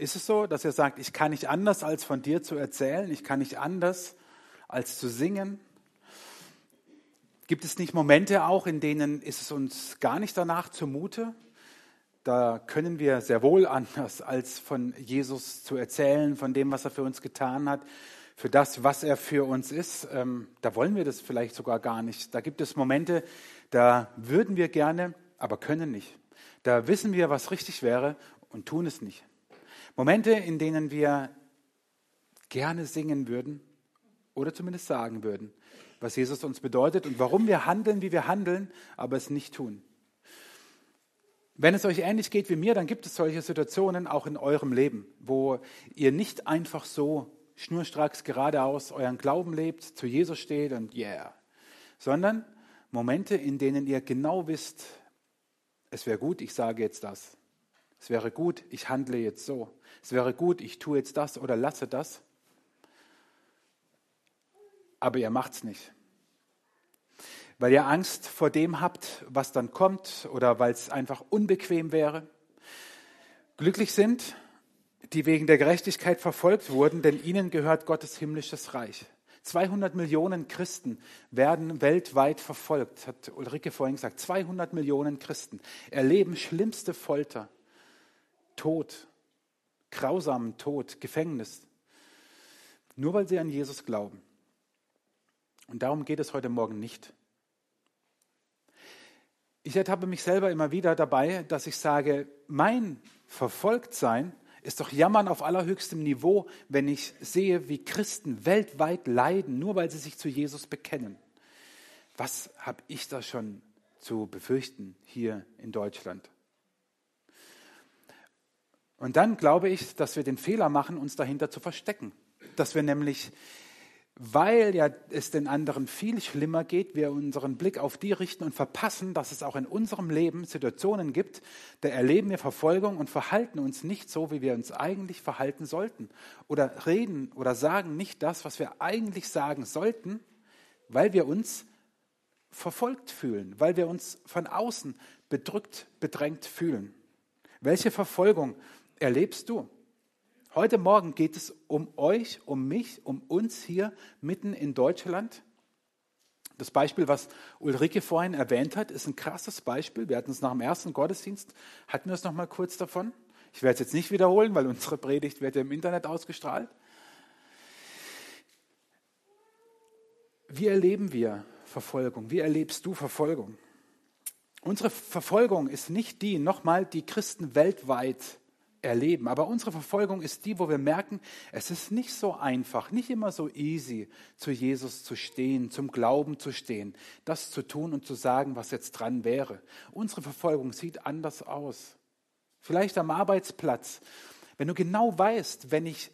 Ist es so, dass ihr sagt, ich kann nicht anders, als von dir zu erzählen, ich kann nicht anders, als zu singen? Gibt es nicht Momente auch, in denen ist es uns gar nicht danach zumute? Da können wir sehr wohl anders, als von Jesus zu erzählen, von dem, was er für uns getan hat, für das, was er für uns ist. Ähm, da wollen wir das vielleicht sogar gar nicht. Da gibt es Momente, da würden wir gerne, aber können nicht. Da wissen wir, was richtig wäre und tun es nicht. Momente, in denen wir gerne singen würden oder zumindest sagen würden, was Jesus uns bedeutet und warum wir handeln, wie wir handeln, aber es nicht tun. Wenn es euch ähnlich geht wie mir, dann gibt es solche Situationen auch in eurem Leben, wo ihr nicht einfach so schnurstracks geradeaus euren Glauben lebt, zu Jesus steht und yeah, sondern Momente, in denen ihr genau wisst, es wäre gut, ich sage jetzt das. Es wäre gut, ich handle jetzt so. Es wäre gut, ich tue jetzt das oder lasse das aber ihr macht es nicht. Weil ihr Angst vor dem habt, was dann kommt oder weil es einfach unbequem wäre. Glücklich sind, die wegen der Gerechtigkeit verfolgt wurden, denn ihnen gehört Gottes himmlisches Reich. 200 Millionen Christen werden weltweit verfolgt, hat Ulrike vorhin gesagt. 200 Millionen Christen erleben schlimmste Folter, Tod, grausamen Tod, Gefängnis, nur weil sie an Jesus glauben. Und darum geht es heute Morgen nicht. Ich ertappe mich selber immer wieder dabei, dass ich sage, mein Verfolgtsein ist doch Jammern auf allerhöchstem Niveau, wenn ich sehe, wie Christen weltweit leiden, nur weil sie sich zu Jesus bekennen. Was habe ich da schon zu befürchten hier in Deutschland? Und dann glaube ich, dass wir den Fehler machen, uns dahinter zu verstecken. Dass wir nämlich weil ja es den anderen viel schlimmer geht, wir unseren Blick auf die richten und verpassen, dass es auch in unserem Leben Situationen gibt, da erleben wir Verfolgung und verhalten uns nicht so, wie wir uns eigentlich verhalten sollten. Oder reden oder sagen nicht das, was wir eigentlich sagen sollten, weil wir uns verfolgt fühlen, weil wir uns von außen bedrückt, bedrängt fühlen. Welche Verfolgung erlebst du? Heute Morgen geht es um euch, um mich, um uns hier mitten in Deutschland. Das Beispiel, was Ulrike vorhin erwähnt hat, ist ein krasses Beispiel. Wir hatten es nach dem ersten Gottesdienst, hatten wir es noch mal kurz davon. Ich werde es jetzt nicht wiederholen, weil unsere Predigt wird ja im Internet ausgestrahlt. Wie erleben wir Verfolgung? Wie erlebst du Verfolgung? Unsere Verfolgung ist nicht die, nochmal, die Christen weltweit erleben. Aber unsere Verfolgung ist die, wo wir merken, es ist nicht so einfach, nicht immer so easy, zu Jesus zu stehen, zum Glauben zu stehen, das zu tun und zu sagen, was jetzt dran wäre. Unsere Verfolgung sieht anders aus. Vielleicht am Arbeitsplatz. Wenn du genau weißt, wenn ich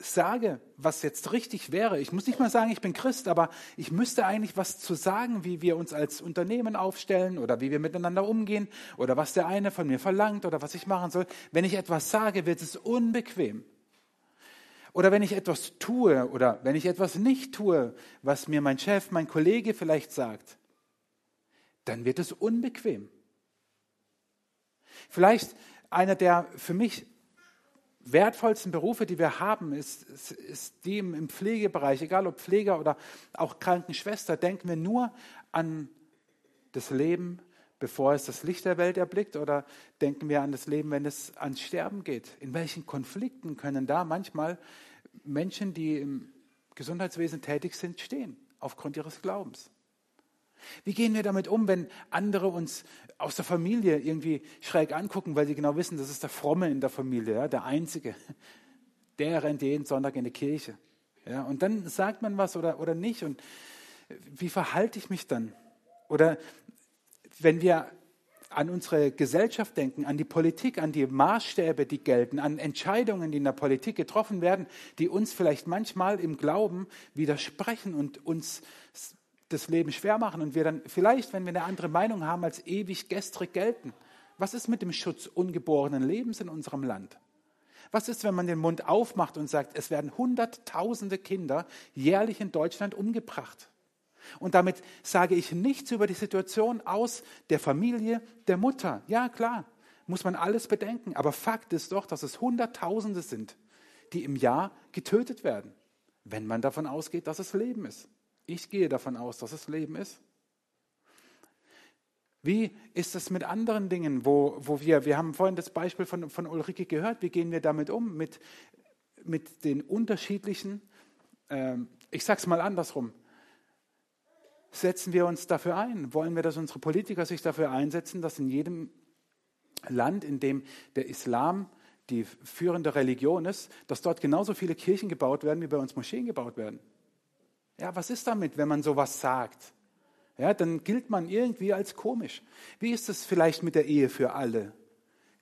sage, was jetzt richtig wäre. Ich muss nicht mal sagen, ich bin Christ, aber ich müsste eigentlich was zu sagen, wie wir uns als Unternehmen aufstellen oder wie wir miteinander umgehen oder was der eine von mir verlangt oder was ich machen soll. Wenn ich etwas sage, wird es unbequem. Oder wenn ich etwas tue oder wenn ich etwas nicht tue, was mir mein Chef, mein Kollege vielleicht sagt, dann wird es unbequem. Vielleicht einer der für mich wertvollsten Berufe, die wir haben, ist, ist, ist die im, Pflegebereich, egal ob Pfleger oder auch Krankenschwester, denken wir nur an das Leben, bevor es das Licht der Welt erblickt, oder denken wir an das Leben, wenn es ans Sterben geht? In welchen Konflikten können da manchmal Menschen, die im Gesundheitswesen tätig sind, stehen, aufgrund ihres Glaubens? Wie gehen wir damit um, wenn andere uns aus der Familie irgendwie schräg angucken, weil sie genau wissen, das ist der Fromme in der Familie, ja, der Einzige. Der rennt jeden Sonntag in die Kirche. Ja, und dann sagt man was oder, oder nicht. Und wie verhalte ich mich dann? Oder wenn wir an unsere Gesellschaft denken, an die Politik, an die Maßstäbe, die gelten, an Entscheidungen, die in der Politik getroffen werden, die uns vielleicht manchmal im Glauben widersprechen und uns das Leben schwer machen und wir dann vielleicht, wenn wir eine andere Meinung haben, als ewig gestrig gelten. Was ist mit dem Schutz ungeborenen Lebens in unserem Land? Was ist, wenn man den Mund aufmacht und sagt, es werden Hunderttausende Kinder jährlich in Deutschland umgebracht? Und damit sage ich nichts über die Situation aus der Familie, der Mutter. Ja, klar, muss man alles bedenken. Aber Fakt ist doch, dass es Hunderttausende sind, die im Jahr getötet werden, wenn man davon ausgeht, dass es Leben ist. Ich gehe davon aus, dass es Leben ist. Wie ist es mit anderen Dingen, wo, wo wir, wir haben vorhin das Beispiel von, von Ulrike gehört, wie gehen wir damit um, mit, mit den unterschiedlichen, ähm, ich es mal andersrum, setzen wir uns dafür ein? Wollen wir, dass unsere Politiker sich dafür einsetzen, dass in jedem Land, in dem der Islam die führende Religion ist, dass dort genauso viele Kirchen gebaut werden, wie bei uns Moscheen gebaut werden? Ja, was ist damit, wenn man sowas sagt? Ja, dann gilt man irgendwie als komisch. Wie ist es vielleicht mit der Ehe für alle?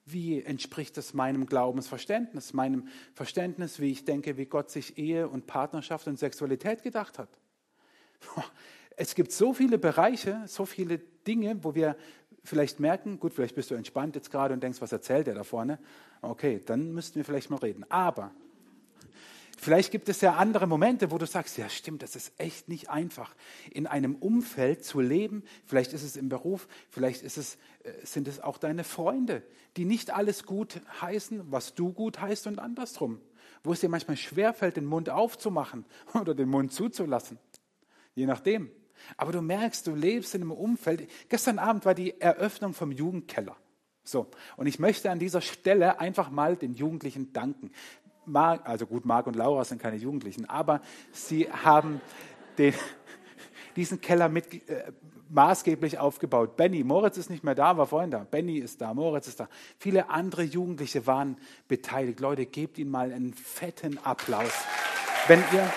Wie entspricht es meinem Glaubensverständnis, meinem Verständnis, wie ich denke, wie Gott sich Ehe und Partnerschaft und Sexualität gedacht hat? Es gibt so viele Bereiche, so viele Dinge, wo wir vielleicht merken, gut, vielleicht bist du entspannt jetzt gerade und denkst, was erzählt der da vorne? Okay, dann müssten wir vielleicht mal reden. Aber vielleicht gibt es ja andere Momente, wo du sagst, ja stimmt, das ist echt nicht einfach, in einem Umfeld zu leben. Vielleicht ist es im Beruf, vielleicht es, äh, sind es auch deine Freunde, die nicht alles gut heißen, was du gut heißt und andersrum. Wo es dir manchmal schwerfällt, den Mund aufzumachen oder den Mund zuzulassen. Je nachdem. Aber du merkst, du lebst in einem Umfeld. Gestern Abend war die Eröffnung vom Jugendkeller. So, und ich möchte an dieser Stelle einfach mal den Jugendlichen danken. Marc, also gut, Marc und Laura sind keine Jugendlichen, aber sie haben den, diesen Keller mit, äh, maßgeblich aufgebaut. Benny, Moritz ist nicht mehr da, war vorhin da. Benny ist da, Moritz ist da. Viele andere Jugendliche waren beteiligt. Leute, gebt ihnen mal einen fetten Applaus. Wenn ihr.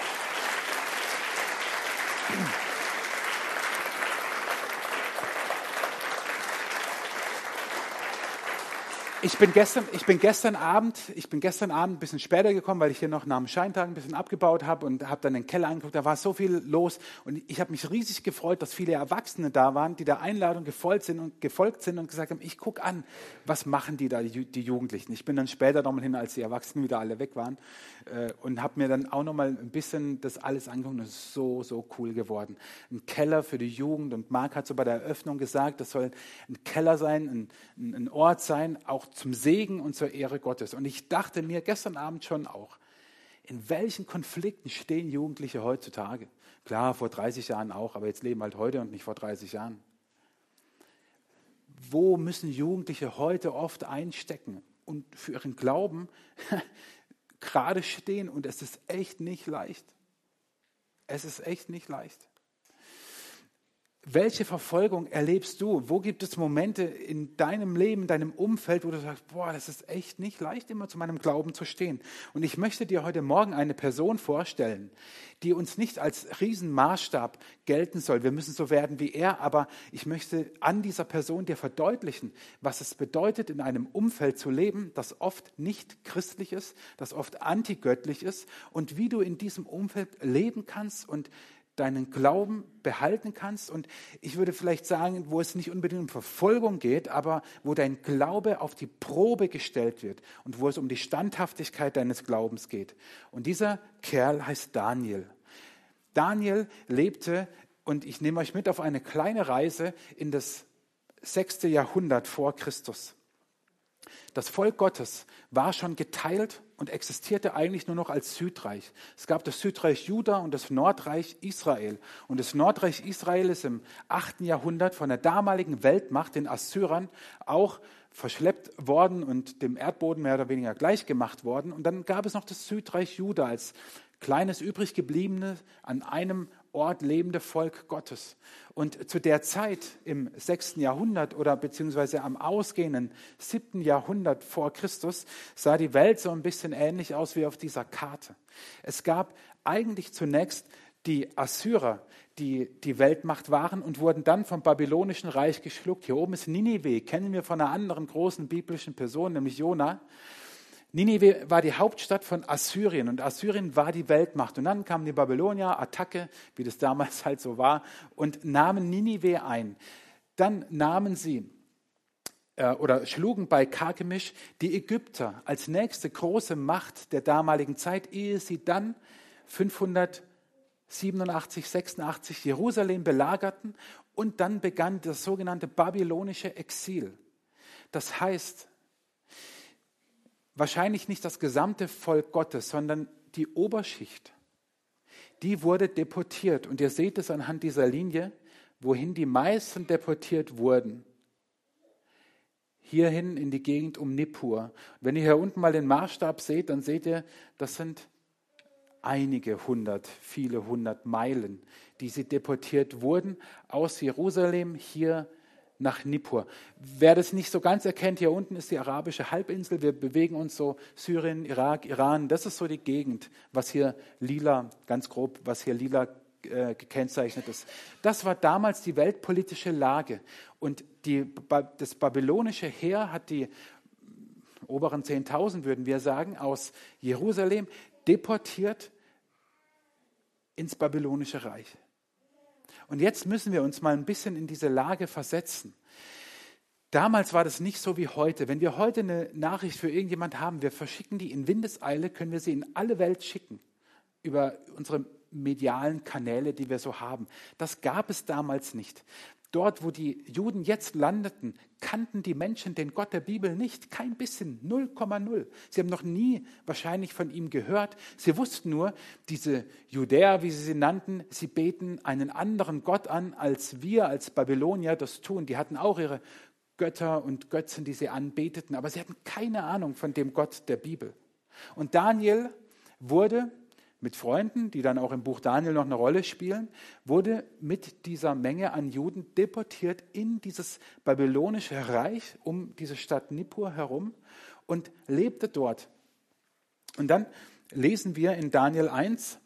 Ich bin, gestern, ich bin gestern Abend, ich bin gestern Abend ein bisschen später gekommen, weil ich hier noch nach dem Scheintag ein bisschen abgebaut habe und habe dann den Keller angeguckt. Da war so viel los und ich habe mich riesig gefreut, dass viele Erwachsene da waren, die der Einladung gefolgt sind und gefolgt sind und gesagt haben: Ich gucke an, was machen die da, die Jugendlichen. Ich bin dann später nochmal hin, als die Erwachsenen wieder alle weg waren äh, und habe mir dann auch nochmal ein bisschen das alles angeguckt. Das ist so so cool geworden. Ein Keller für die Jugend und Marc hat so bei der Eröffnung gesagt, das soll ein Keller sein, ein, ein Ort sein, auch zum Segen und zur Ehre Gottes. Und ich dachte mir gestern Abend schon auch, in welchen Konflikten stehen Jugendliche heutzutage? Klar, vor 30 Jahren auch, aber jetzt leben halt heute und nicht vor 30 Jahren. Wo müssen Jugendliche heute oft einstecken und für ihren Glauben gerade stehen? Und es ist echt nicht leicht. Es ist echt nicht leicht. Welche Verfolgung erlebst du? Wo gibt es Momente in deinem Leben, in deinem Umfeld, wo du sagst, boah, das ist echt nicht leicht, immer zu meinem Glauben zu stehen. Und ich möchte dir heute Morgen eine Person vorstellen, die uns nicht als Riesenmaßstab gelten soll. Wir müssen so werden wie er, aber ich möchte an dieser Person dir verdeutlichen, was es bedeutet, in einem Umfeld zu leben, das oft nicht christlich ist, das oft antigöttlich ist und wie du in diesem Umfeld leben kannst und deinen Glauben behalten kannst und ich würde vielleicht sagen, wo es nicht unbedingt um Verfolgung geht, aber wo dein Glaube auf die Probe gestellt wird und wo es um die Standhaftigkeit deines Glaubens geht. Und dieser Kerl heißt Daniel. Daniel lebte, und ich nehme euch mit auf eine kleine Reise in das sechste Jahrhundert vor Christus. Das Volk Gottes war schon geteilt und existierte eigentlich nur noch als Südreich. Es gab das Südreich Juda und das Nordreich Israel. Und das Nordreich Israel ist im 8. Jahrhundert von der damaligen Weltmacht, den Assyrern, auch verschleppt worden und dem Erdboden mehr oder weniger gleichgemacht worden. Und dann gab es noch das Südreich Juda als kleines übrig gebliebene an einem Ort lebende Volk Gottes. Und zu der Zeit im sechsten Jahrhundert oder beziehungsweise am ausgehenden siebten Jahrhundert vor Christus sah die Welt so ein bisschen ähnlich aus wie auf dieser Karte. Es gab eigentlich zunächst die Assyrer, die die Weltmacht waren und wurden dann vom babylonischen Reich geschluckt. Hier oben ist Ninive, kennen wir von einer anderen großen biblischen Person, nämlich Jona. Ninive war die Hauptstadt von Assyrien und Assyrien war die Weltmacht. Und dann kamen die Babylonier, Attacke, wie das damals halt so war, und nahmen Ninive ein. Dann nahmen sie äh, oder schlugen bei Karkemisch die Ägypter als nächste große Macht der damaligen Zeit, ehe sie dann 587, 86 Jerusalem belagerten und dann begann das sogenannte babylonische Exil. Das heißt, wahrscheinlich nicht das gesamte Volk Gottes, sondern die Oberschicht. Die wurde deportiert. Und ihr seht es anhand dieser Linie, wohin die meisten deportiert wurden. Hierhin in die Gegend um Nippur. Wenn ihr hier unten mal den Maßstab seht, dann seht ihr, das sind einige hundert, viele hundert Meilen, die sie deportiert wurden aus Jerusalem hier nach Nippur. Wer das nicht so ganz erkennt, hier unten ist die arabische Halbinsel. Wir bewegen uns so Syrien, Irak, Iran. Das ist so die Gegend, was hier lila, ganz grob, was hier lila äh, gekennzeichnet ist. Das war damals die weltpolitische Lage. Und die, das babylonische Heer hat die oberen 10.000, würden wir sagen, aus Jerusalem deportiert ins babylonische Reich. Und jetzt müssen wir uns mal ein bisschen in diese Lage versetzen. Damals war das nicht so wie heute. Wenn wir heute eine Nachricht für irgendjemand haben, wir verschicken die in Windeseile, können wir sie in alle Welt schicken über unsere medialen Kanäle, die wir so haben. Das gab es damals nicht. Dort, wo die Juden jetzt landeten, kannten die Menschen den Gott der Bibel nicht. Kein bisschen, 0,0. Sie haben noch nie wahrscheinlich von ihm gehört. Sie wussten nur, diese Judäer, wie sie sie nannten, sie beten einen anderen Gott an, als wir als Babylonier das tun. Die hatten auch ihre Götter und Götzen, die sie anbeteten, aber sie hatten keine Ahnung von dem Gott der Bibel. Und Daniel wurde mit Freunden, die dann auch im Buch Daniel noch eine Rolle spielen, wurde mit dieser Menge an Juden deportiert in dieses babylonische Reich um diese Stadt Nippur herum und lebte dort. Und dann lesen wir in Daniel 1,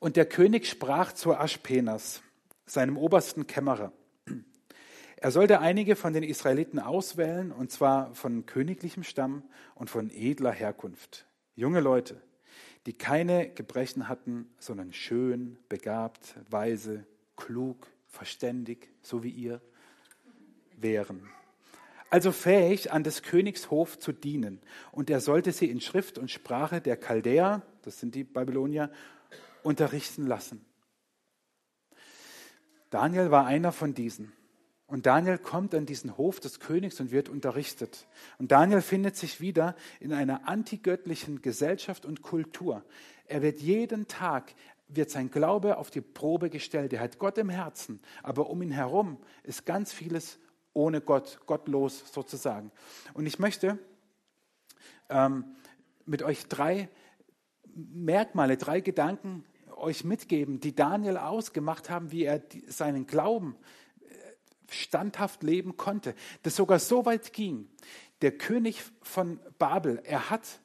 und der König sprach zu Aschpenas, seinem obersten Kämmerer. Er sollte einige von den Israeliten auswählen, und zwar von königlichem Stamm und von edler Herkunft. Junge Leute, die keine Gebrechen hatten, sondern schön, begabt, weise, klug, verständig, so wie ihr wären. Also fähig, an des Königs Hof zu dienen. Und er sollte sie in Schrift und Sprache der Chaldäer, das sind die Babylonier, unterrichten lassen. Daniel war einer von diesen. Und Daniel kommt an diesen Hof des Königs und wird unterrichtet. Und Daniel findet sich wieder in einer antigöttlichen Gesellschaft und Kultur. Er wird jeden Tag, wird sein Glaube auf die Probe gestellt. Er hat Gott im Herzen, aber um ihn herum ist ganz vieles ohne Gott, gottlos sozusagen. Und ich möchte ähm, mit euch drei Merkmale, drei Gedanken euch mitgeben, die Daniel ausgemacht haben, wie er seinen Glauben standhaft leben konnte. Das sogar so weit ging. Der König von Babel, er hat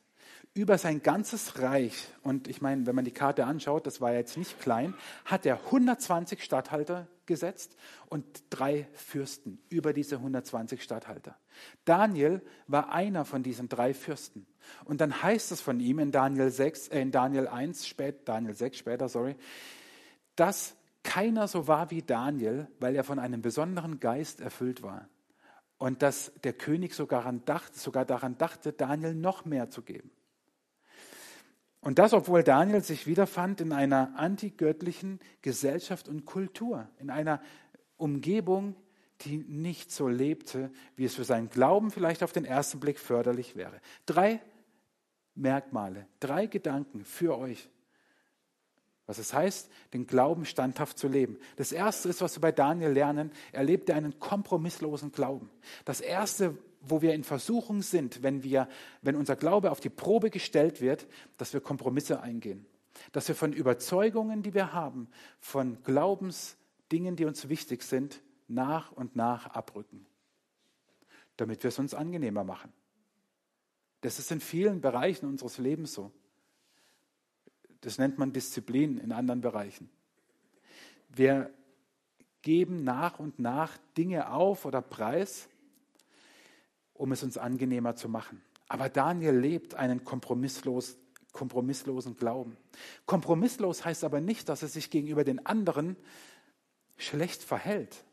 über sein ganzes Reich, und ich meine, wenn man die Karte anschaut, das war jetzt nicht klein, hat er 120 Statthalter gesetzt und drei Fürsten über diese 120 Statthalter. Daniel war einer von diesen drei Fürsten. Und dann heißt es von ihm in Daniel 6, äh in Daniel 1, spät, Daniel 6 später, sorry, dass keiner so war wie Daniel, weil er von einem besonderen Geist erfüllt war. Und dass der König sogar daran dachte, sogar daran dachte, Daniel noch mehr zu geben. Und das, obwohl Daniel sich wiederfand in einer antigöttlichen Gesellschaft und Kultur, in einer Umgebung, die nicht so lebte, wie es für seinen Glauben vielleicht auf den ersten Blick förderlich wäre. Drei Merkmale, drei Gedanken für euch, was es heißt, den Glauben standhaft zu leben. Das Erste ist, was wir bei Daniel lernen, er lebte einen kompromisslosen Glauben. Das Erste, wo wir in Versuchung sind, wenn, wir, wenn unser Glaube auf die Probe gestellt wird, dass wir Kompromisse eingehen. Dass wir von Überzeugungen, die wir haben, von Glaubensdingen, die uns wichtig sind, nach und nach abrücken, damit wir es uns angenehmer machen. Das ist in vielen Bereichen unseres Lebens so. Das nennt man Disziplin in anderen Bereichen. Wir geben nach und nach Dinge auf oder preis, um es uns angenehmer zu machen. Aber Daniel lebt einen kompromisslos, kompromisslosen Glauben. Kompromisslos heißt aber nicht, dass er sich gegenüber den anderen schlecht verhält.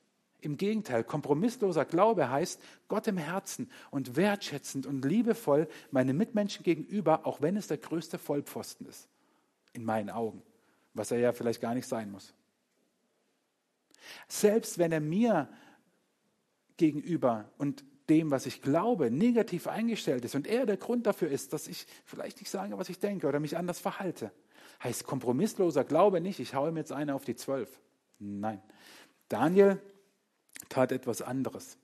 Im Gegenteil, kompromissloser Glaube heißt, Gott im Herzen und wertschätzend und liebevoll meine Mitmenschen gegenüber, auch wenn es der größte Vollpfosten ist in meinen Augen, was er ja vielleicht gar nicht sein muss. Selbst wenn er mir gegenüber und dem, was ich glaube, negativ eingestellt ist und er der Grund dafür ist, dass ich vielleicht nicht sage, was ich denke oder mich anders verhalte. Heißt kompromissloser Glaube nicht, ich haue mir jetzt eine auf die zwölf. Nein. Daniel tat etwas anderes.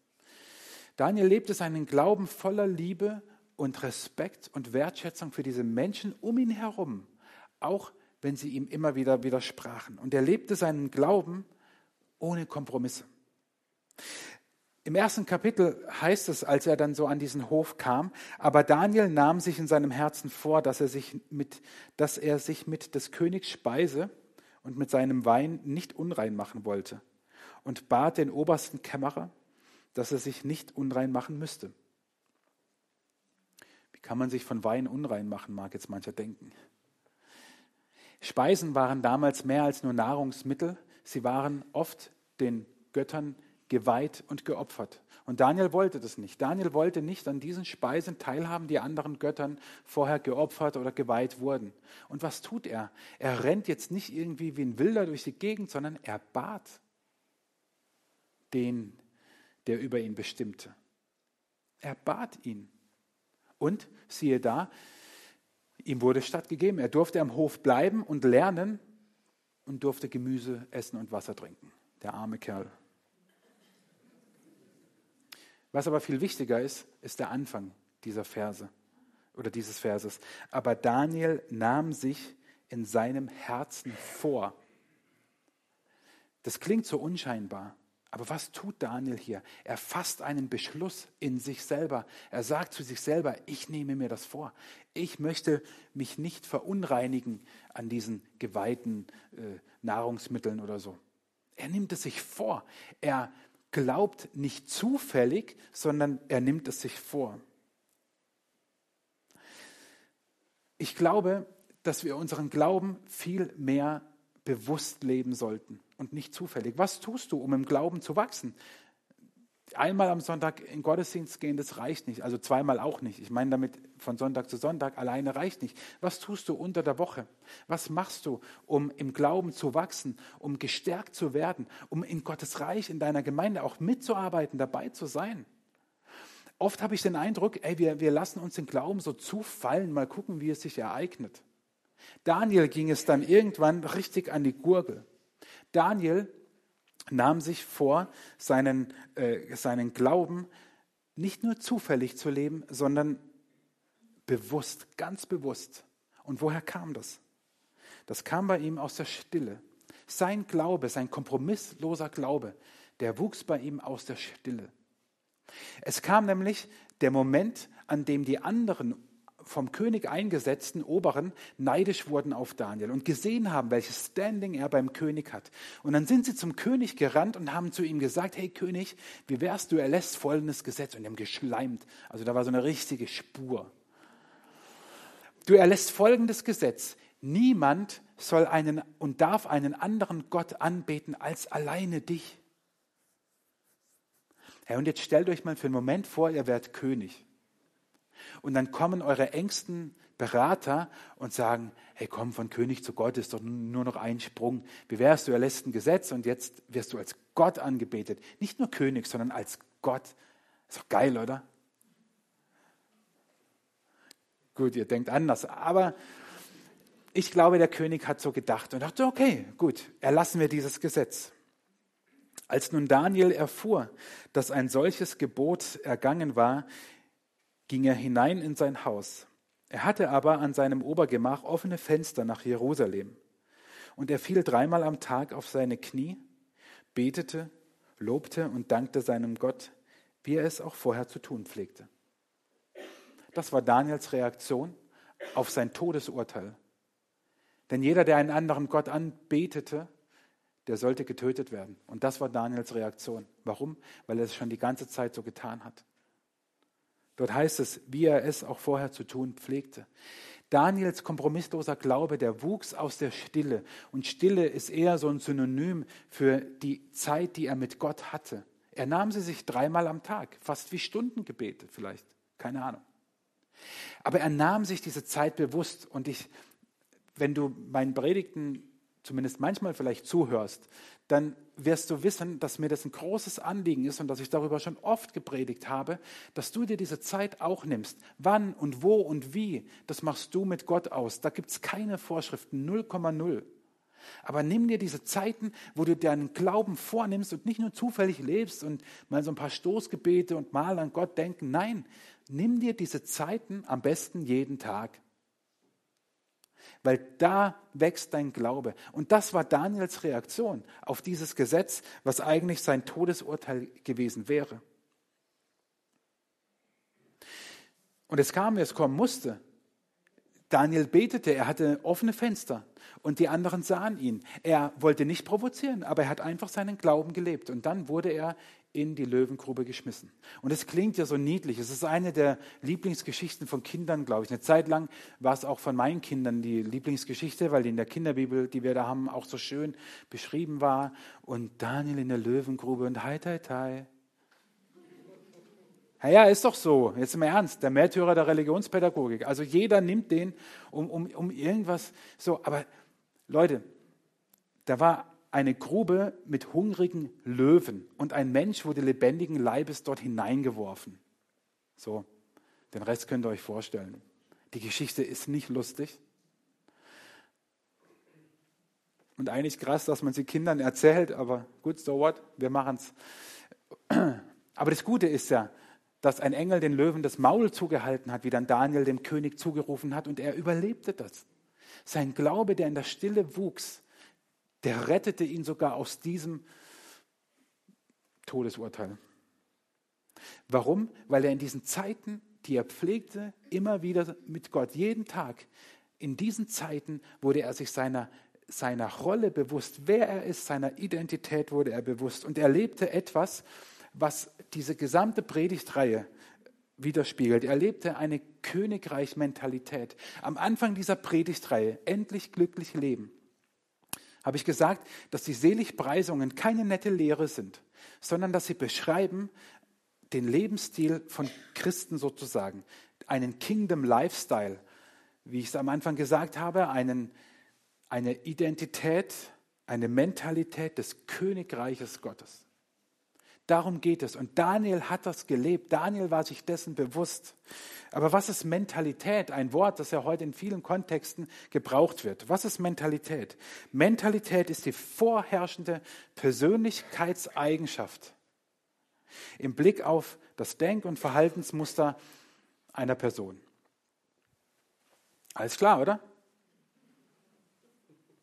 Daniel lebte seinen Glauben voller Liebe und Respekt und Wertschätzung für diese Menschen um ihn herum, auch wenn sie ihm immer wieder widersprachen. Und er lebte seinen Glauben ohne Kompromisse. Im ersten Kapitel heißt es, als er dann so an diesen Hof kam, aber Daniel nahm sich in seinem Herzen vor, dass er sich mit, dass er sich mit des Königs Speise und mit seinem Wein nicht unrein machen wollte und bat den obersten Kämmerer, dass er sich nicht unrein machen müsste. Wie kann man sich von Wein unrein machen, mag jetzt mancher denken. Speisen waren damals mehr als nur Nahrungsmittel, sie waren oft den Göttern geweiht und geopfert. Und Daniel wollte das nicht. Daniel wollte nicht an diesen Speisen teilhaben, die anderen Göttern vorher geopfert oder geweiht wurden. Und was tut er? Er rennt jetzt nicht irgendwie wie ein Wilder durch die Gegend, sondern er bat den, der über ihn bestimmte. Er bat ihn. Und siehe da, ihm wurde stattgegeben. Er durfte am Hof bleiben und lernen und durfte Gemüse essen und Wasser trinken. Der arme Kerl. Was aber viel wichtiger ist, ist der Anfang dieser Verse oder dieses Verses. Aber Daniel nahm sich in seinem Herzen vor. Das klingt so unscheinbar. Aber was tut Daniel hier? Er fasst einen Beschluss in sich selber. Er sagt zu sich selber, ich nehme mir das vor. Ich möchte mich nicht verunreinigen an diesen geweihten äh, Nahrungsmitteln oder so. Er nimmt es sich vor. Er glaubt nicht zufällig, sondern er nimmt es sich vor. Ich glaube, dass wir unseren Glauben viel mehr bewusst leben sollten und nicht zufällig. Was tust du, um im Glauben zu wachsen? einmal am Sonntag in Gottesdienst gehen, das reicht nicht. Also zweimal auch nicht. Ich meine damit von Sonntag zu Sonntag alleine reicht nicht. Was tust du unter der Woche? Was machst du, um im Glauben zu wachsen, um gestärkt zu werden, um in Gottes Reich, in deiner Gemeinde auch mitzuarbeiten, dabei zu sein? Oft habe ich den Eindruck, ey, wir, wir lassen uns den Glauben so zufallen, mal gucken, wie es sich ereignet. Daniel ging es dann irgendwann richtig an die Gurgel. Daniel nahm sich vor, seinen, äh, seinen Glauben nicht nur zufällig zu leben, sondern bewusst, ganz bewusst. Und woher kam das? Das kam bei ihm aus der Stille. Sein Glaube, sein kompromissloser Glaube, der wuchs bei ihm aus der Stille. Es kam nämlich der Moment, an dem die anderen vom König eingesetzten Oberen neidisch wurden auf Daniel und gesehen haben, welches Standing er beim König hat. Und dann sind sie zum König gerannt und haben zu ihm gesagt, hey König, wie wärst du, erlässt folgendes Gesetz. Und haben geschleimt. Also da war so eine richtige Spur. Du erlässt folgendes Gesetz. Niemand soll einen und darf einen anderen Gott anbeten als alleine dich. Hey, und jetzt stellt euch mal für einen Moment vor, ihr werdet König. Und dann kommen eure engsten Berater und sagen, hey komm, von König zu Gott ist doch nur noch ein Sprung. Wie wärst du, erlässt ein Gesetz und jetzt wirst du als Gott angebetet. Nicht nur König, sondern als Gott. Ist doch geil, oder? Gut, ihr denkt anders, aber ich glaube, der König hat so gedacht und dachte, okay, gut, erlassen wir dieses Gesetz. Als nun Daniel erfuhr, dass ein solches Gebot ergangen war, ging er hinein in sein Haus. Er hatte aber an seinem Obergemach offene Fenster nach Jerusalem. Und er fiel dreimal am Tag auf seine Knie, betete, lobte und dankte seinem Gott, wie er es auch vorher zu tun pflegte. Das war Daniels Reaktion auf sein Todesurteil. Denn jeder, der einen anderen Gott anbetete, der sollte getötet werden. Und das war Daniels Reaktion. Warum? Weil er es schon die ganze Zeit so getan hat. Dort heißt es, wie er es auch vorher zu tun pflegte. Daniels kompromissloser Glaube, der wuchs aus der Stille. Und Stille ist eher so ein Synonym für die Zeit, die er mit Gott hatte. Er nahm sie sich dreimal am Tag, fast wie Stundengebete vielleicht, keine Ahnung. Aber er nahm sich diese Zeit bewusst. Und ich, wenn du meinen Predigten zumindest manchmal vielleicht zuhörst, dann wirst du wissen, dass mir das ein großes Anliegen ist und dass ich darüber schon oft gepredigt habe, dass du dir diese Zeit auch nimmst. Wann und wo und wie, das machst du mit Gott aus. Da gibt es keine Vorschriften, 0,0. Aber nimm dir diese Zeiten, wo du deinen Glauben vornimmst und nicht nur zufällig lebst und mal so ein paar Stoßgebete und mal an Gott denken. Nein, nimm dir diese Zeiten am besten jeden Tag weil da wächst dein Glaube. Und das war Daniels Reaktion auf dieses Gesetz, was eigentlich sein Todesurteil gewesen wäre. Und es kam, wie es kommen musste. Daniel betete, er hatte offene Fenster und die anderen sahen ihn. Er wollte nicht provozieren, aber er hat einfach seinen Glauben gelebt. Und dann wurde er in die Löwengrube geschmissen. Und es klingt ja so niedlich. Es ist eine der Lieblingsgeschichten von Kindern, glaube ich. Eine Zeit lang war es auch von meinen Kindern die Lieblingsgeschichte, weil die in der Kinderbibel, die wir da haben, auch so schön beschrieben war. Und Daniel in der Löwengrube und hi, hi, hi. Ja, ja, ist doch so. Jetzt im Ernst, der Märtyrer der Religionspädagogik. Also jeder nimmt den um, um, um irgendwas so. Aber Leute, da war eine Grube mit hungrigen Löwen und ein Mensch wurde lebendigen Leibes dort hineingeworfen. So, den Rest könnt ihr euch vorstellen. Die Geschichte ist nicht lustig. Und eigentlich krass, dass man sie Kindern erzählt, aber gut, so what, wir machen es. Aber das Gute ist ja, dass ein Engel den Löwen das Maul zugehalten hat, wie dann Daniel dem König zugerufen hat, und er überlebte das. Sein Glaube, der in der Stille wuchs, der rettete ihn sogar aus diesem Todesurteil. Warum? Weil er in diesen Zeiten, die er pflegte, immer wieder mit Gott, jeden Tag, in diesen Zeiten wurde er sich seiner, seiner Rolle bewusst, wer er ist, seiner Identität wurde er bewusst und er lebte etwas, was diese gesamte Predigtreihe widerspiegelt. Er lebte eine Königreich-Mentalität. Am Anfang dieser Predigtreihe, endlich glücklich leben, habe ich gesagt, dass die Seligpreisungen keine nette Lehre sind, sondern dass sie beschreiben den Lebensstil von Christen sozusagen, einen Kingdom Lifestyle, wie ich es am Anfang gesagt habe, einen, eine Identität, eine Mentalität des Königreiches Gottes. Darum geht es. Und Daniel hat das gelebt. Daniel war sich dessen bewusst. Aber was ist Mentalität? Ein Wort, das ja heute in vielen Kontexten gebraucht wird. Was ist Mentalität? Mentalität ist die vorherrschende Persönlichkeitseigenschaft im Blick auf das Denk- und Verhaltensmuster einer Person. Alles klar, oder?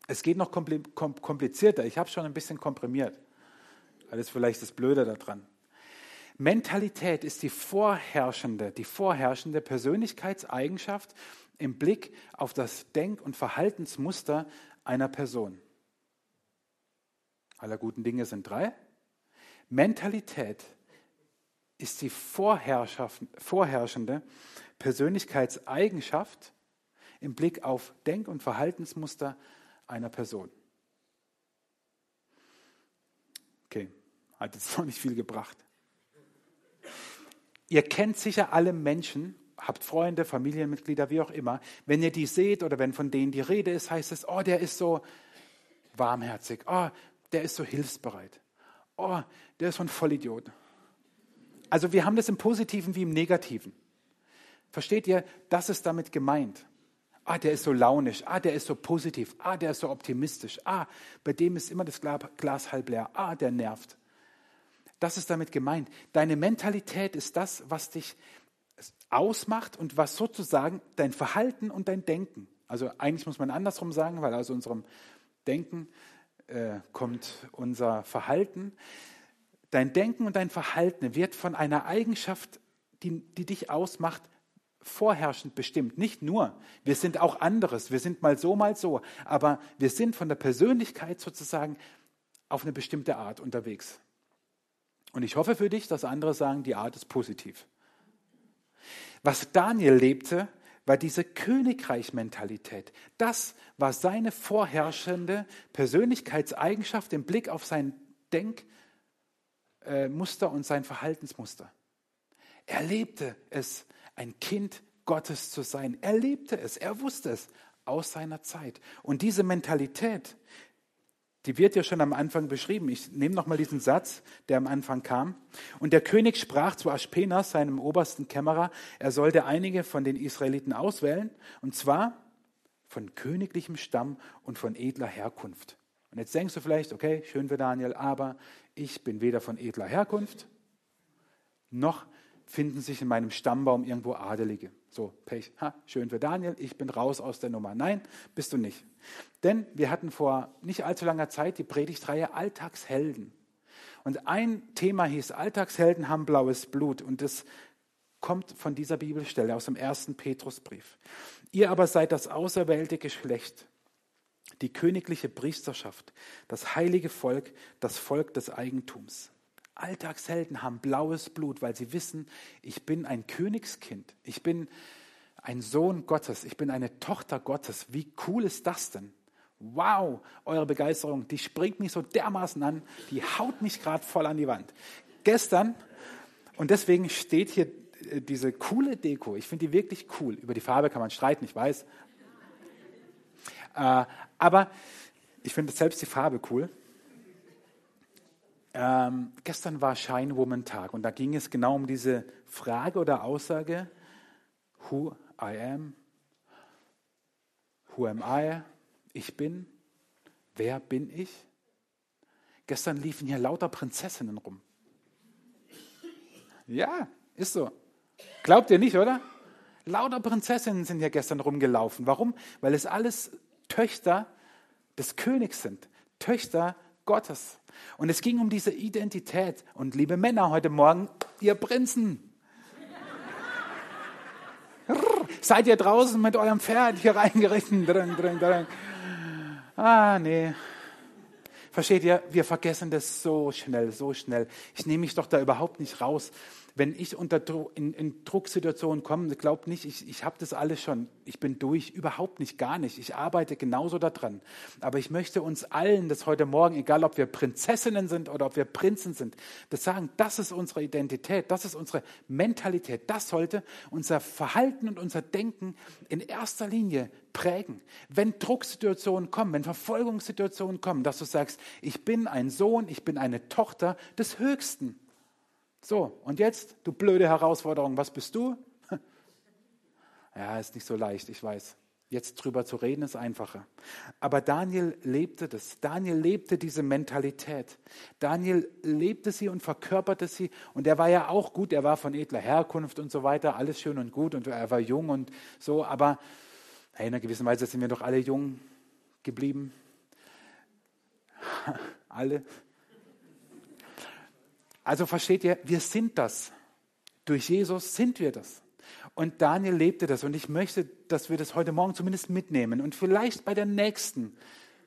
Es geht noch komplizierter. Ich habe schon ein bisschen komprimiert. Das ist vielleicht das Blöde daran. Mentalität ist die vorherrschende, die vorherrschende Persönlichkeitseigenschaft im Blick auf das Denk- und Verhaltensmuster einer Person. Aller guten Dinge sind drei. Mentalität ist die vorherrschende Persönlichkeitseigenschaft im Blick auf Denk- und Verhaltensmuster einer Person. Okay. Hat jetzt noch nicht viel gebracht. Ihr kennt sicher alle Menschen, habt Freunde, Familienmitglieder, wie auch immer. Wenn ihr die seht oder wenn von denen die Rede ist, heißt es, oh, der ist so warmherzig, oh, der ist so hilfsbereit, oh, der ist so ein Vollidiot. Also wir haben das im Positiven wie im Negativen. Versteht ihr, das ist damit gemeint. Ah, der ist so launisch. Ah, der ist so positiv. Ah, der ist so optimistisch. Ah, bei dem ist immer das Glas halb leer. Ah, der nervt. Das ist damit gemeint. Deine Mentalität ist das, was dich ausmacht und was sozusagen dein Verhalten und dein Denken, also eigentlich muss man andersrum sagen, weil aus unserem Denken äh, kommt unser Verhalten. Dein Denken und dein Verhalten wird von einer Eigenschaft, die, die dich ausmacht, vorherrschend bestimmt. Nicht nur, wir sind auch anderes, wir sind mal so, mal so, aber wir sind von der Persönlichkeit sozusagen auf eine bestimmte Art unterwegs. Und ich hoffe für dich, dass andere sagen, die Art ist positiv. Was Daniel lebte, war diese Königreichmentalität. Das war seine vorherrschende Persönlichkeitseigenschaft im Blick auf sein Denkmuster und sein Verhaltensmuster. Er lebte es, ein Kind Gottes zu sein. Er lebte es, er wusste es aus seiner Zeit. Und diese Mentalität, die wird ja schon am Anfang beschrieben. Ich nehme nochmal diesen Satz, der am Anfang kam. Und der König sprach zu Aschpenas, seinem obersten Kämmerer, er sollte einige von den Israeliten auswählen, und zwar von königlichem Stamm und von edler Herkunft. Und jetzt denkst du vielleicht, okay, schön für Daniel, aber ich bin weder von edler Herkunft, noch finden sich in meinem Stammbaum irgendwo Adelige. So, Pech, ha, schön für Daniel, ich bin raus aus der Nummer. Nein, bist du nicht. Denn wir hatten vor nicht allzu langer Zeit die Predigtreihe Alltagshelden. Und ein Thema hieß, Alltagshelden haben blaues Blut. Und das kommt von dieser Bibelstelle aus dem ersten Petrusbrief. Ihr aber seid das auserwählte Geschlecht, die königliche Priesterschaft, das heilige Volk, das Volk des Eigentums. Alltagshelden haben blaues Blut, weil sie wissen, ich bin ein Königskind, ich bin ein Sohn Gottes, ich bin eine Tochter Gottes. Wie cool ist das denn? Wow, eure Begeisterung, die springt mich so dermaßen an, die haut mich gerade voll an die Wand. Gestern, und deswegen steht hier äh, diese coole Deko, ich finde die wirklich cool. Über die Farbe kann man streiten, ich weiß. Äh, aber ich finde selbst die Farbe cool. Ähm, gestern war Shine Woman Tag und da ging es genau um diese Frage oder Aussage, Who I am, Who am I, ich bin, wer bin ich? Gestern liefen hier lauter Prinzessinnen rum. Ja, ist so. Glaubt ihr nicht, oder? Lauter Prinzessinnen sind hier gestern rumgelaufen. Warum? Weil es alles Töchter des Königs sind. Töchter Gottes. Und es ging um diese Identität. Und liebe Männer, heute Morgen, ihr Prinzen, seid ihr draußen mit eurem Pferd hier reingeritten? Drin, drin, drin. Ah, nee. Versteht ihr, wir vergessen das so schnell, so schnell. Ich nehme mich doch da überhaupt nicht raus wenn ich unter in, in Drucksituationen komme, glaubt nicht, ich, ich habe das alles schon, ich bin durch, überhaupt nicht, gar nicht. Ich arbeite genauso daran. Aber ich möchte uns allen das heute Morgen, egal ob wir Prinzessinnen sind oder ob wir Prinzen sind, das sagen, das ist unsere Identität, das ist unsere Mentalität. Das sollte unser Verhalten und unser Denken in erster Linie prägen. Wenn Drucksituationen kommen, wenn Verfolgungssituationen kommen, dass du sagst, ich bin ein Sohn, ich bin eine Tochter des Höchsten. So, und jetzt, du blöde Herausforderung, was bist du? Ja, ist nicht so leicht, ich weiß. Jetzt drüber zu reden ist einfacher. Aber Daniel lebte das. Daniel lebte diese Mentalität. Daniel lebte sie und verkörperte sie. Und er war ja auch gut. Er war von edler Herkunft und so weiter. Alles schön und gut. Und er war jung und so. Aber in einer gewissen Weise sind wir doch alle jung geblieben. alle. Also versteht ihr, wir sind das. Durch Jesus sind wir das. Und Daniel lebte das. Und ich möchte, dass wir das heute Morgen zumindest mitnehmen. Und vielleicht bei der nächsten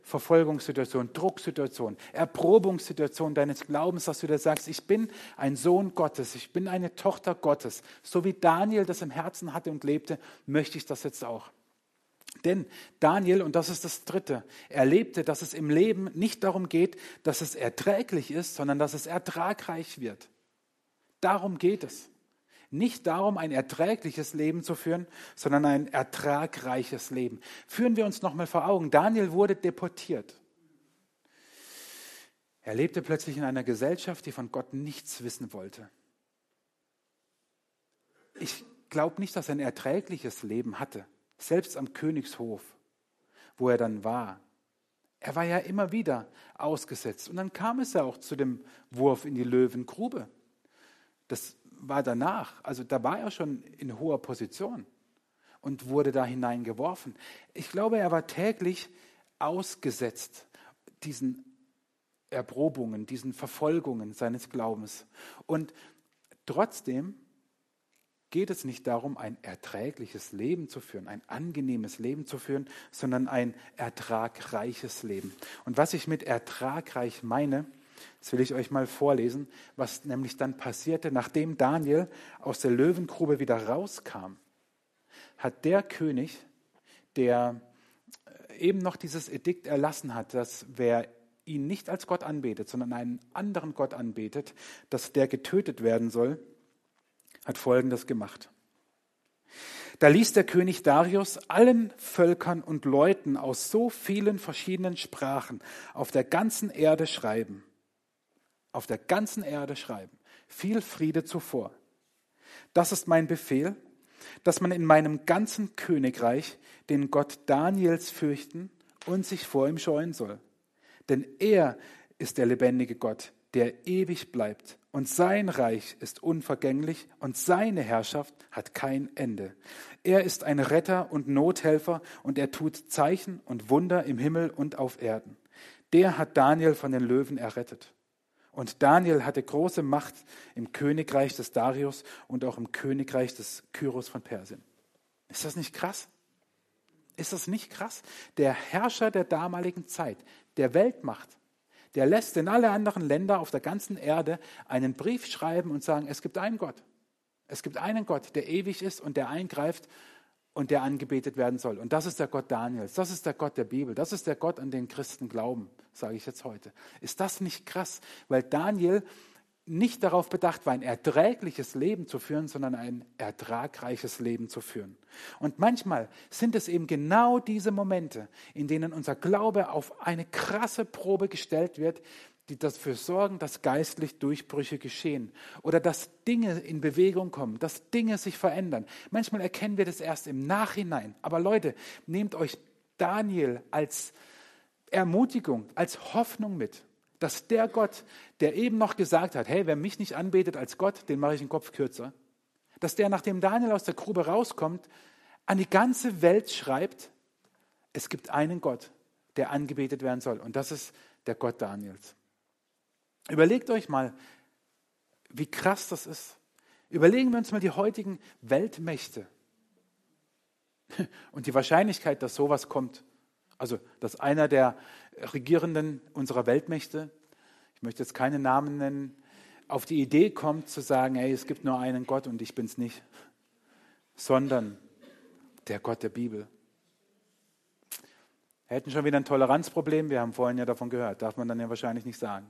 Verfolgungssituation, Drucksituation, Erprobungssituation deines Glaubens, dass du da sagst, ich bin ein Sohn Gottes, ich bin eine Tochter Gottes. So wie Daniel das im Herzen hatte und lebte, möchte ich das jetzt auch. Denn Daniel, und das ist das Dritte, erlebte, dass es im Leben nicht darum geht, dass es erträglich ist, sondern dass es ertragreich wird. Darum geht es. Nicht darum, ein erträgliches Leben zu führen, sondern ein ertragreiches Leben. Führen wir uns nochmal vor Augen. Daniel wurde deportiert. Er lebte plötzlich in einer Gesellschaft, die von Gott nichts wissen wollte. Ich glaube nicht, dass er ein erträgliches Leben hatte selbst am Königshof, wo er dann war. Er war ja immer wieder ausgesetzt. Und dann kam es ja auch zu dem Wurf in die Löwengrube. Das war danach. Also da war er schon in hoher Position und wurde da hineingeworfen. Ich glaube, er war täglich ausgesetzt diesen Erprobungen, diesen Verfolgungen seines Glaubens. Und trotzdem geht es nicht darum, ein erträgliches Leben zu führen, ein angenehmes Leben zu führen, sondern ein ertragreiches Leben. Und was ich mit ertragreich meine, das will ich euch mal vorlesen, was nämlich dann passierte, nachdem Daniel aus der Löwengrube wieder rauskam, hat der König, der eben noch dieses Edikt erlassen hat, dass wer ihn nicht als Gott anbetet, sondern einen anderen Gott anbetet, dass der getötet werden soll, hat Folgendes gemacht. Da ließ der König Darius allen Völkern und Leuten aus so vielen verschiedenen Sprachen auf der ganzen Erde schreiben. Auf der ganzen Erde schreiben. Viel Friede zuvor. Das ist mein Befehl, dass man in meinem ganzen Königreich den Gott Daniels fürchten und sich vor ihm scheuen soll. Denn er ist der lebendige Gott, der ewig bleibt. Und sein Reich ist unvergänglich und seine Herrschaft hat kein Ende. Er ist ein Retter und Nothelfer und er tut Zeichen und Wunder im Himmel und auf Erden. Der hat Daniel von den Löwen errettet. Und Daniel hatte große Macht im Königreich des Darius und auch im Königreich des Kyros von Persien. Ist das nicht krass? Ist das nicht krass? Der Herrscher der damaligen Zeit, der Weltmacht, der lässt in alle anderen Länder auf der ganzen Erde einen Brief schreiben und sagen, es gibt einen Gott. Es gibt einen Gott, der ewig ist und der eingreift und der angebetet werden soll. Und das ist der Gott Daniels, das ist der Gott der Bibel, das ist der Gott, an den Christen glauben, sage ich jetzt heute. Ist das nicht krass? Weil Daniel nicht darauf bedacht war, ein erträgliches Leben zu führen, sondern ein ertragreiches Leben zu führen. Und manchmal sind es eben genau diese Momente, in denen unser Glaube auf eine krasse Probe gestellt wird, die dafür sorgen, dass geistlich Durchbrüche geschehen oder dass Dinge in Bewegung kommen, dass Dinge sich verändern. Manchmal erkennen wir das erst im Nachhinein. Aber Leute, nehmt euch Daniel als Ermutigung, als Hoffnung mit dass der Gott, der eben noch gesagt hat, hey, wer mich nicht anbetet als Gott, den mache ich den Kopf kürzer, dass der, nachdem Daniel aus der Grube rauskommt, an die ganze Welt schreibt, es gibt einen Gott, der angebetet werden soll. Und das ist der Gott Daniels. Überlegt euch mal, wie krass das ist. Überlegen wir uns mal die heutigen Weltmächte und die Wahrscheinlichkeit, dass sowas kommt. Also, dass einer der Regierenden unserer Weltmächte, ich möchte jetzt keine Namen nennen, auf die Idee kommt zu sagen, hey, es gibt nur einen Gott und ich bin es nicht, sondern der Gott der Bibel. Wir hätten schon wieder ein Toleranzproblem, wir haben vorhin ja davon gehört, darf man dann ja wahrscheinlich nicht sagen.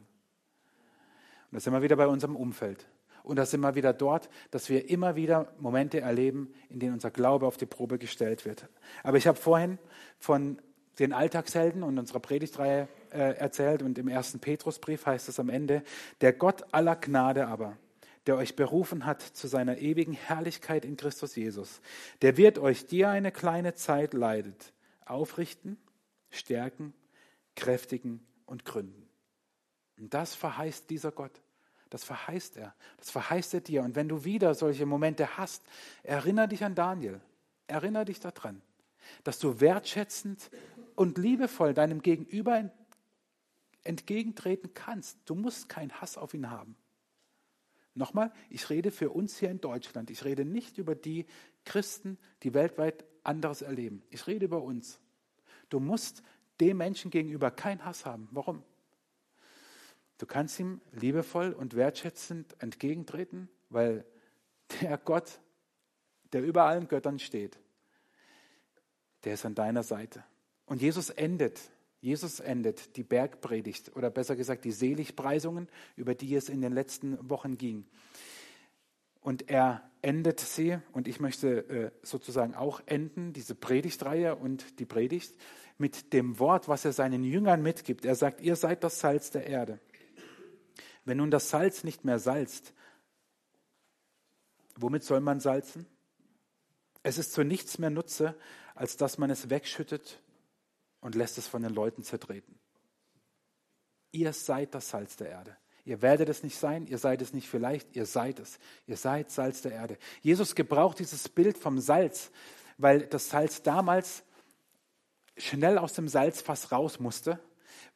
Und da sind wir wieder bei unserem Umfeld. Und da sind wir wieder dort, dass wir immer wieder Momente erleben, in denen unser Glaube auf die Probe gestellt wird. Aber ich habe vorhin von den Alltagshelden und unserer Predigtreihe äh, erzählt. Und im ersten Petrusbrief heißt es am Ende, der Gott aller Gnade aber, der euch berufen hat zu seiner ewigen Herrlichkeit in Christus Jesus, der wird euch, die eine kleine Zeit leidet, aufrichten, stärken, kräftigen und gründen. Und das verheißt dieser Gott. Das verheißt er. Das verheißt er dir. Und wenn du wieder solche Momente hast, erinnere dich an Daniel. Erinnere dich daran, dass du wertschätzend und liebevoll deinem Gegenüber entgegentreten kannst. Du musst keinen Hass auf ihn haben. Nochmal, ich rede für uns hier in Deutschland. Ich rede nicht über die Christen, die weltweit anderes erleben. Ich rede über uns. Du musst dem Menschen gegenüber keinen Hass haben. Warum? Du kannst ihm liebevoll und wertschätzend entgegentreten, weil der Gott, der über allen Göttern steht, der ist an deiner Seite. Und Jesus endet, Jesus endet die Bergpredigt oder besser gesagt die Seligpreisungen, über die es in den letzten Wochen ging. Und er endet sie, und ich möchte äh, sozusagen auch enden, diese Predigtreihe und die Predigt, mit dem Wort, was er seinen Jüngern mitgibt. Er sagt, ihr seid das Salz der Erde. Wenn nun das Salz nicht mehr salzt, womit soll man salzen? Es ist zu nichts mehr Nutze, als dass man es wegschüttet und lässt es von den Leuten zertreten. Ihr seid das Salz der Erde. Ihr werdet es nicht sein, ihr seid es nicht vielleicht, ihr seid es. Ihr seid Salz der Erde. Jesus gebraucht dieses Bild vom Salz, weil das Salz damals schnell aus dem Salzfass raus musste,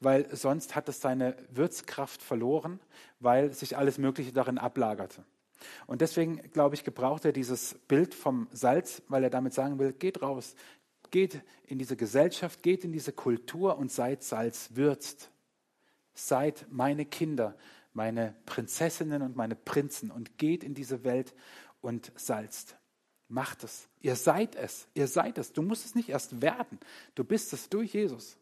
weil sonst hat es seine Würzkraft verloren, weil sich alles Mögliche darin ablagerte. Und deswegen, glaube ich, gebraucht er dieses Bild vom Salz, weil er damit sagen will, geht raus, geht in diese Gesellschaft, geht in diese Kultur und seid Salz, würzt. Seid meine Kinder, meine Prinzessinnen und meine Prinzen und geht in diese Welt und salzt. Macht es. Ihr seid es. Ihr seid es. Du musst es nicht erst werden. Du bist es durch Jesus.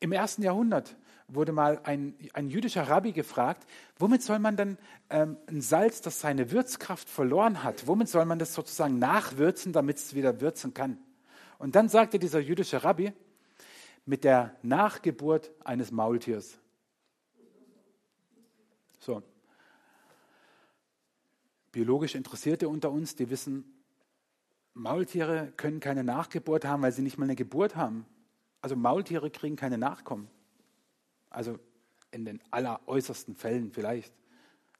Im ersten Jahrhundert wurde mal ein, ein jüdischer Rabbi gefragt, womit soll man denn ähm, ein Salz, das seine Würzkraft verloren hat, womit soll man das sozusagen nachwürzen, damit es wieder würzen kann? Und dann sagte dieser jüdische Rabbi, mit der Nachgeburt eines Maultiers. So. Biologisch Interessierte unter uns, die wissen, Maultiere können keine Nachgeburt haben, weil sie nicht mal eine Geburt haben. Also Maultiere kriegen keine Nachkommen. Also in den alleräußersten Fällen vielleicht,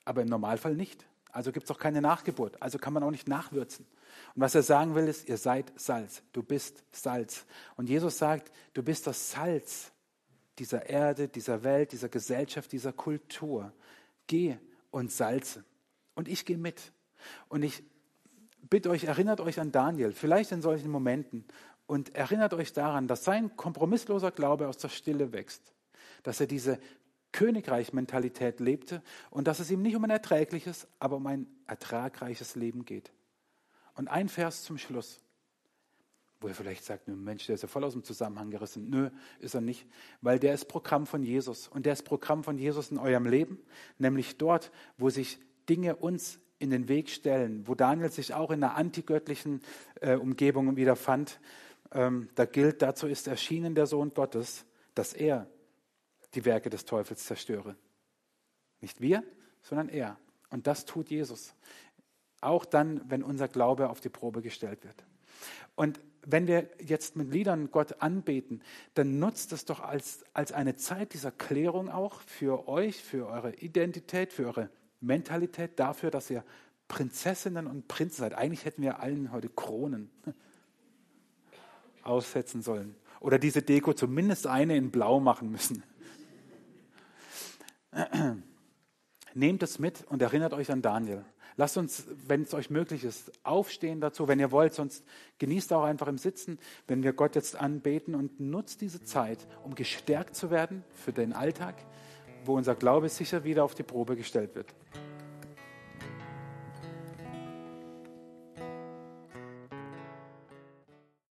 aber im Normalfall nicht. Also gibt es auch keine Nachgeburt. Also kann man auch nicht nachwürzen. Und was er sagen will, ist, ihr seid Salz. Du bist Salz. Und Jesus sagt, du bist das Salz dieser Erde, dieser Welt, dieser Gesellschaft, dieser Kultur. Geh und salze. Und ich gehe mit. Und ich bitte euch, erinnert euch an Daniel, vielleicht in solchen Momenten, und erinnert euch daran, dass sein kompromissloser Glaube aus der Stille wächst dass er diese Königreich-Mentalität lebte und dass es ihm nicht um ein erträgliches, aber um ein ertragreiches Leben geht. Und ein Vers zum Schluss, wo er vielleicht sagt, Mensch, der ist ja voll aus dem Zusammenhang gerissen. Nö, ist er nicht, weil der ist Programm von Jesus und der ist Programm von Jesus in eurem Leben, nämlich dort, wo sich Dinge uns in den Weg stellen, wo Daniel sich auch in einer antigöttlichen äh, Umgebung wieder fand. Ähm, da gilt, dazu ist erschienen der Sohn Gottes, dass er die Werke des Teufels zerstöre. Nicht wir, sondern er. Und das tut Jesus. Auch dann, wenn unser Glaube auf die Probe gestellt wird. Und wenn wir jetzt mit Liedern Gott anbeten, dann nutzt es doch als, als eine Zeit dieser Klärung auch für euch, für eure Identität, für eure Mentalität, dafür, dass ihr Prinzessinnen und Prinzen seid. Eigentlich hätten wir allen heute Kronen aussetzen sollen. Oder diese Deko zumindest eine in Blau machen müssen. Nehmt es mit und erinnert euch an Daniel. Lasst uns, wenn es euch möglich ist, aufstehen dazu, wenn ihr wollt, sonst genießt auch einfach im Sitzen, wenn wir Gott jetzt anbeten und nutzt diese Zeit, um gestärkt zu werden für den Alltag, wo unser Glaube sicher wieder auf die Probe gestellt wird.